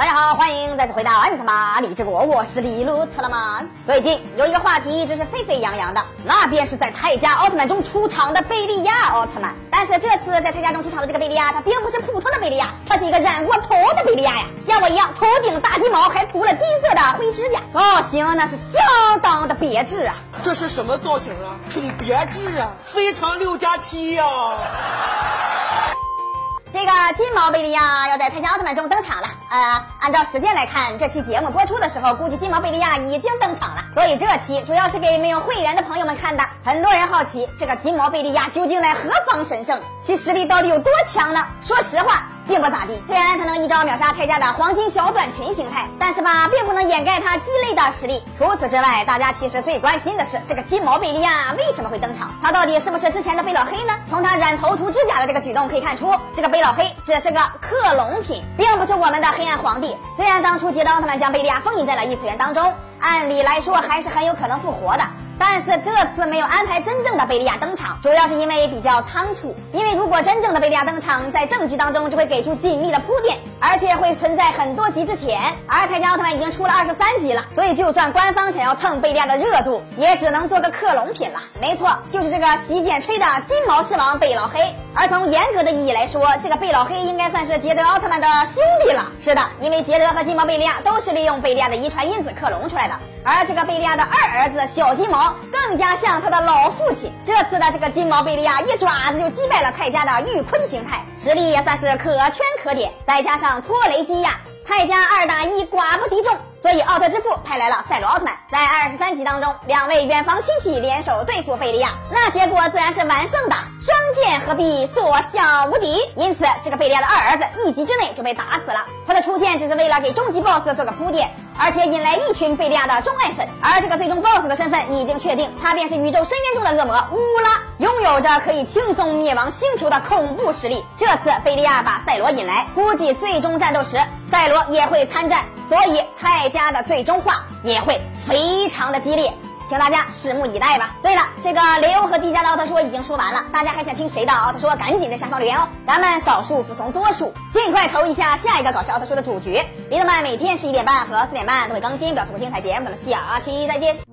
大家好，欢迎再次回到奥特曼里之国，我是李路特拉曼。最近有一个话题一直是沸沸扬扬的，那便是在泰迦奥特曼中出场的贝利亚奥特曼。但是这次在泰迦中出场的这个贝利亚，他并不是普通的贝利亚，他是一个染过头的贝利亚呀，像我一样，头顶大金毛，还涂了金色的灰指甲，造型那是相当的别致啊。这是什么造型啊？挺别致啊，非常六加七呀。这个金毛贝利亚奥特曼中登场了。呃，按照时间来看，这期节目播出的时候，估计金毛贝利亚已经登场了。所以这期主要是给没有会员的朋友们看的。很多人好奇，这个金毛贝利亚究竟在何方神圣？其实力到底有多强呢？说实话。并不咋地，虽然他能一招秒杀泰迦的黄金小短裙形态，但是吧，并不能掩盖他鸡肋的实力。除此之外，大家其实最关心的是这个金毛贝利亚为什么会登场？他到底是不是之前的贝老黑呢？从他染头涂指甲的这个举动可以看出，这个贝老黑只是个克隆品，并不是我们的黑暗皇帝。虽然当初杰德奥特曼将贝利亚封印在了异次元当中，按理来说还是很有可能复活的。但是这次没有安排真正的贝利亚登场，主要是因为比较仓促。因为如果真正的贝利亚登场，在正剧当中就会给出紧密的铺垫，而且会存在很多集之前。而泰迦奥特曼已经出了二十三集了，所以就算官方想要蹭贝利亚的热度，也只能做个克隆品了。没错，就是这个洗剪吹的金毛狮王贝老黑。而从严格的意义来说，这个贝老黑应该算是捷德奥特曼的兄弟了。是的，因为捷德和金毛贝利亚都是利用贝利亚的遗传因子克隆出来的。而这个贝利亚的二儿子小金毛更加像他的老父亲。这次的这个金毛贝利亚一爪子就击败了泰迦的玉坤形态，实力也算是可圈可点。再加上托雷基亚，泰迦二打一寡不敌众。所以奥特之父派来了赛罗奥特曼，在二十三集当中，两位远房亲戚联手对付贝利亚，那结果自然是完胜的，双剑合璧，所向无敌。因此，这个贝利亚的二儿子一集之内就被打死了。他的出现只是为了给终极 BOSS 做个铺垫，而且引来一群贝利亚的钟爱粉。而这个最终 BOSS 的身份已经确定，他便是宇宙深渊中的恶魔乌拉，拥有着可以轻松灭亡星球的恐怖实力。这次贝利亚把赛罗引来，估计最终战斗时赛罗也会参战。所以泰迦的最终话也会非常的激烈，请大家拭目以待吧。对了，这个雷欧和迪迦的奥特说已经说完了，大家还想听谁的奥特说？赶紧在下方留言哦，咱们少数服从多数，尽快投一下下一个搞笑奥特说的主角。李德曼每天十一点半和四点半都会更新，表示过精彩节目，咱们下期再见。